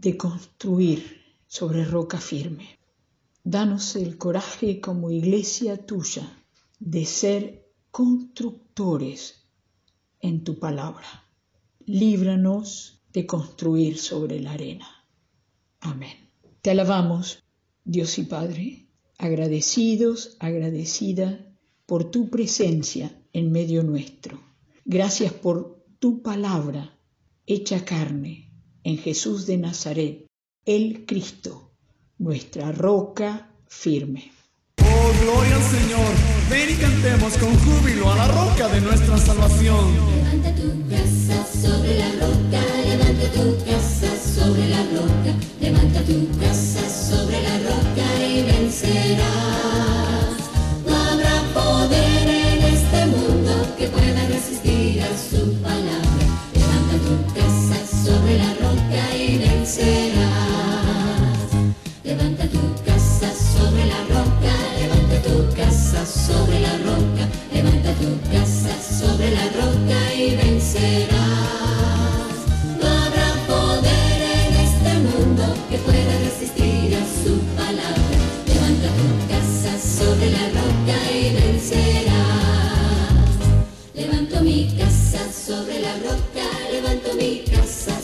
de construir sobre roca firme. Danos el coraje como iglesia tuya de ser constructores en tu palabra. Líbranos de construir sobre la arena. Amén. Te alabamos, Dios y Padre, agradecidos, agradecida por tu presencia en medio nuestro. Gracias por tu palabra hecha carne en Jesús de Nazaret, el Cristo, nuestra roca firme. Oh, gloria al Señor. Ven y cantemos con júbilo a la roca de nuestra salvación. Levanta tu casa sobre la roca, levanta tu casa sobre la roca, levanta tu casa sobre la roca Picasso.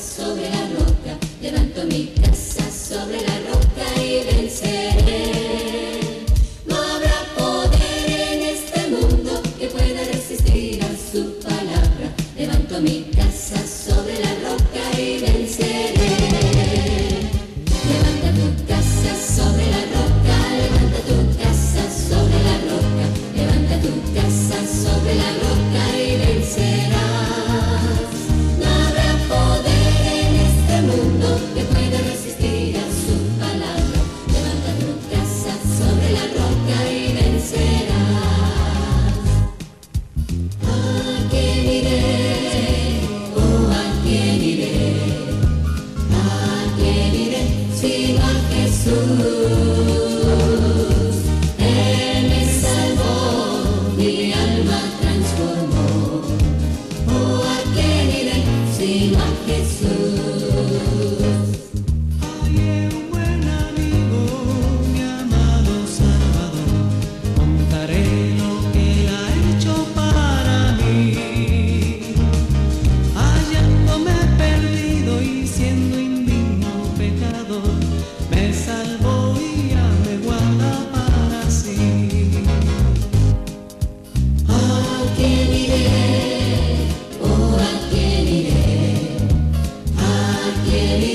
El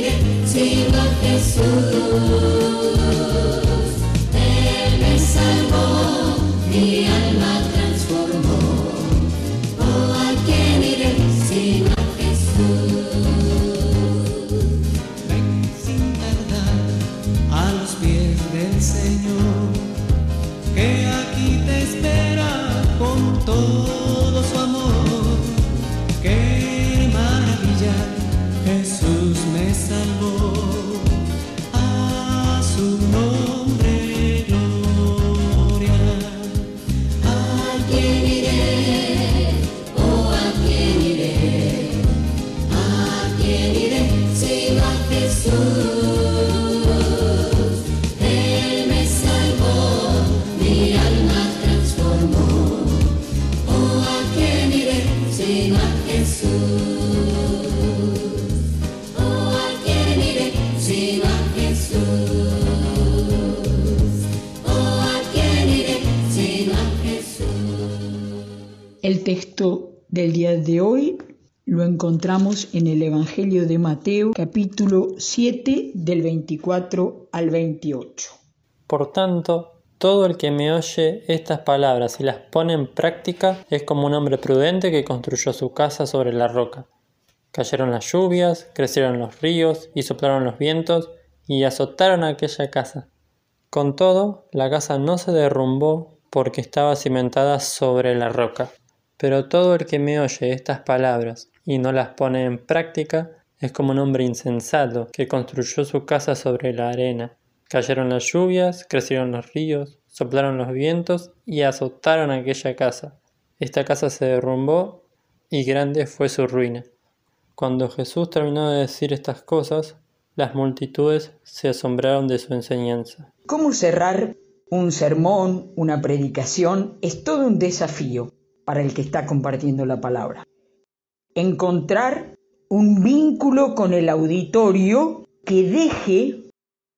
del día de hoy lo encontramos en el Evangelio de Mateo capítulo 7 del 24 al 28. Por tanto, todo el que me oye estas palabras y las pone en práctica es como un hombre prudente que construyó su casa sobre la roca. Cayeron las lluvias, crecieron los ríos y soplaron los vientos y azotaron aquella casa. Con todo, la casa no se derrumbó porque estaba cimentada sobre la roca. Pero todo el que me oye estas palabras y no las pone en práctica es como un hombre insensato que construyó su casa sobre la arena. Cayeron las lluvias, crecieron los ríos, soplaron los vientos y azotaron aquella casa. Esta casa se derrumbó y grande fue su ruina. Cuando Jesús terminó de decir estas cosas, las multitudes se asombraron de su enseñanza. ¿Cómo cerrar un sermón, una predicación? Es todo un desafío para el que está compartiendo la palabra. Encontrar un vínculo con el auditorio que deje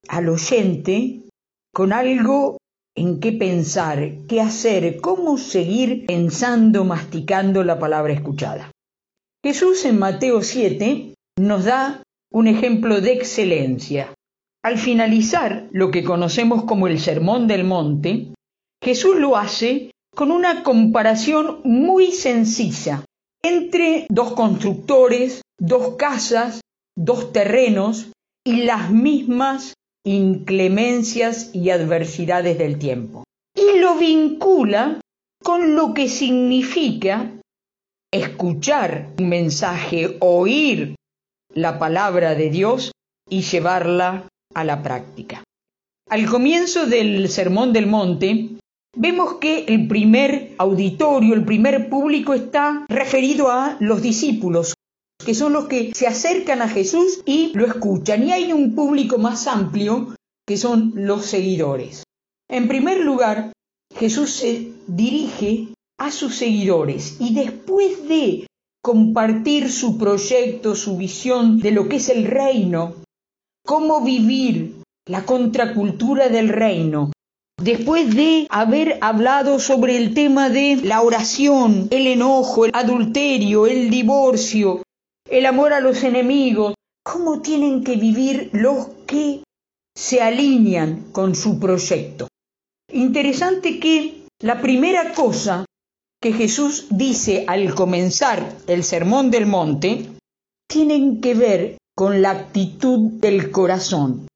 al oyente con algo en qué pensar, qué hacer, cómo seguir pensando, masticando la palabra escuchada. Jesús en Mateo 7 nos da un ejemplo de excelencia. Al finalizar lo que conocemos como el Sermón del Monte, Jesús lo hace con una comparación muy sencilla entre dos constructores, dos casas, dos terrenos y las mismas inclemencias y adversidades del tiempo. Y lo vincula con lo que significa escuchar un mensaje, oír la palabra de Dios y llevarla a la práctica. Al comienzo del Sermón del Monte, vemos que el primer auditorio, el primer público está referido a los discípulos, que son los que se acercan a Jesús y lo escuchan. Y hay un público más amplio que son los seguidores. En primer lugar, Jesús se dirige a sus seguidores y después de compartir su proyecto, su visión de lo que es el reino, cómo vivir la contracultura del reino, después de haber hablado sobre el tema de la oración, el enojo, el adulterio, el divorcio, el amor a los enemigos, cómo tienen que vivir los que se alinean con su proyecto. Interesante que la primera cosa que Jesús dice al comenzar el Sermón del Monte tienen que ver con la actitud del corazón.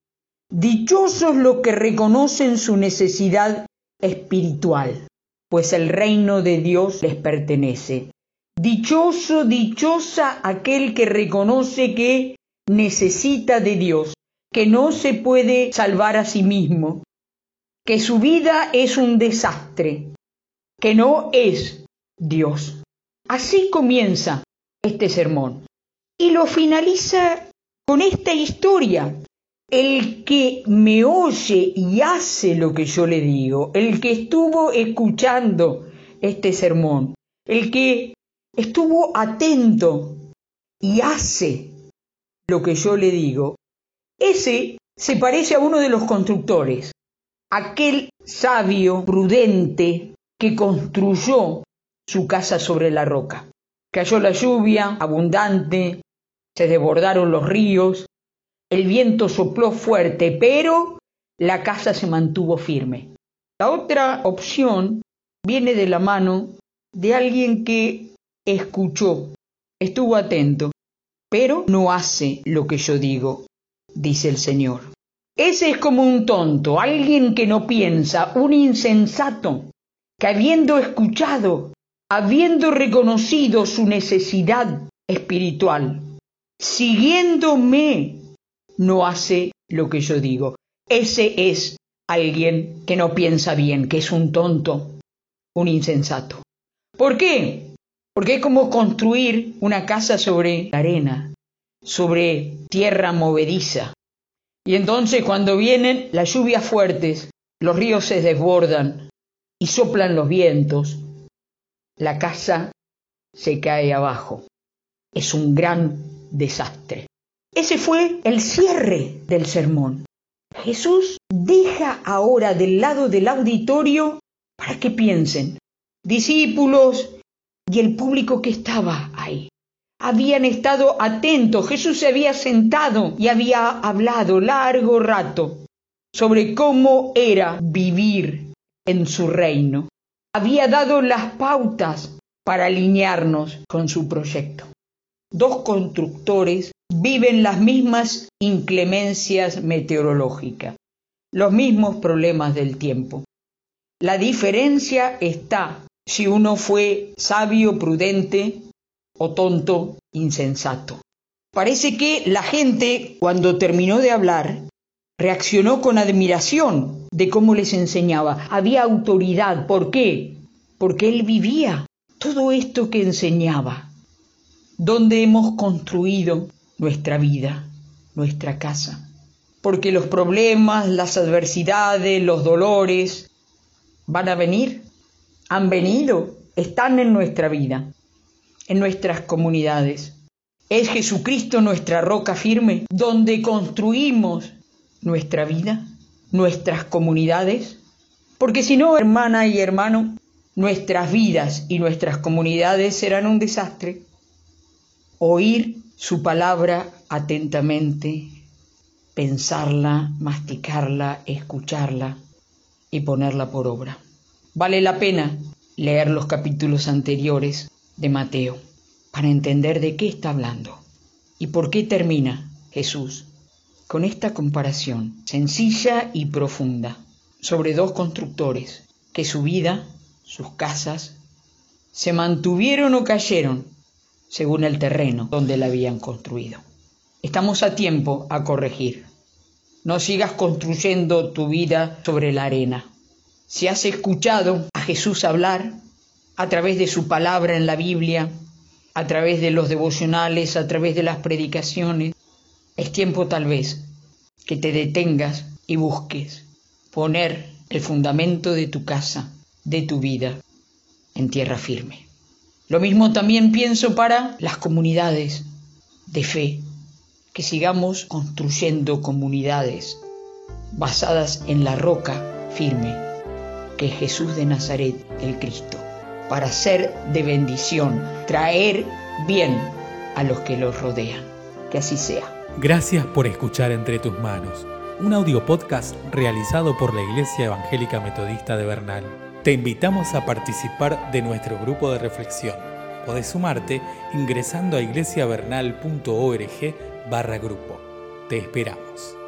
Dichosos los que reconocen su necesidad espiritual, pues el reino de Dios les pertenece. Dichoso, dichosa aquel que reconoce que necesita de Dios, que no se puede salvar a sí mismo, que su vida es un desastre, que no es Dios. Así comienza este sermón y lo finaliza con esta historia. El que me oye y hace lo que yo le digo, el que estuvo escuchando este sermón, el que estuvo atento y hace lo que yo le digo, ese se parece a uno de los constructores, aquel sabio, prudente, que construyó su casa sobre la roca. Cayó la lluvia abundante, se desbordaron los ríos, el viento sopló fuerte, pero la casa se mantuvo firme. La otra opción viene de la mano de alguien que escuchó, estuvo atento, pero no hace lo que yo digo, dice el Señor. Ese es como un tonto, alguien que no piensa, un insensato, que habiendo escuchado, habiendo reconocido su necesidad espiritual, siguiéndome, no hace lo que yo digo. Ese es alguien que no piensa bien, que es un tonto, un insensato. ¿Por qué? Porque es como construir una casa sobre arena, sobre tierra movediza. Y entonces cuando vienen las lluvias fuertes, los ríos se desbordan y soplan los vientos, la casa se cae abajo. Es un gran desastre. Ese fue el cierre del sermón. Jesús deja ahora del lado del auditorio para que piensen, discípulos y el público que estaba ahí. Habían estado atentos, Jesús se había sentado y había hablado largo rato sobre cómo era vivir en su reino. Había dado las pautas para alinearnos con su proyecto. dos constructores viven las mismas inclemencias meteorológicas, los mismos problemas del tiempo. La diferencia está si uno fue sabio, prudente o tonto, insensato. Parece que la gente, cuando terminó de hablar, reaccionó con admiración de cómo les enseñaba. Había autoridad. ¿Por qué? Porque él vivía todo esto que enseñaba. Donde hemos construido nuestra vida, nuestra casa. Porque los problemas, las adversidades, los dolores van a venir, han venido, están en nuestra vida, en nuestras comunidades. Es Jesucristo nuestra roca firme, donde construimos nuestra vida, nuestras comunidades. Porque si no, hermana y hermano, nuestras vidas y nuestras comunidades serán un desastre. Oír su palabra atentamente, pensarla, masticarla, escucharla y ponerla por obra. Vale la pena leer los capítulos anteriores de Mateo para entender de qué está hablando y por qué termina Jesús con esta comparación sencilla y profunda sobre dos constructores que su vida, sus casas, se mantuvieron o cayeron según el terreno donde la habían construido. Estamos a tiempo a corregir. No sigas construyendo tu vida sobre la arena. Si has escuchado a Jesús hablar a través de su palabra en la Biblia, a través de los devocionales, a través de las predicaciones, es tiempo tal vez que te detengas y busques poner el fundamento de tu casa, de tu vida, en tierra firme. Lo mismo también pienso para las comunidades de fe, que sigamos construyendo comunidades basadas en la roca firme, que es Jesús de Nazaret, el Cristo, para ser de bendición, traer bien a los que los rodean. Que así sea. Gracias por escuchar Entre tus manos, un audio podcast realizado por la Iglesia Evangélica Metodista de Bernal. Te invitamos a participar de nuestro grupo de reflexión. Podés sumarte ingresando a iglesiavernal.org barra grupo. Te esperamos.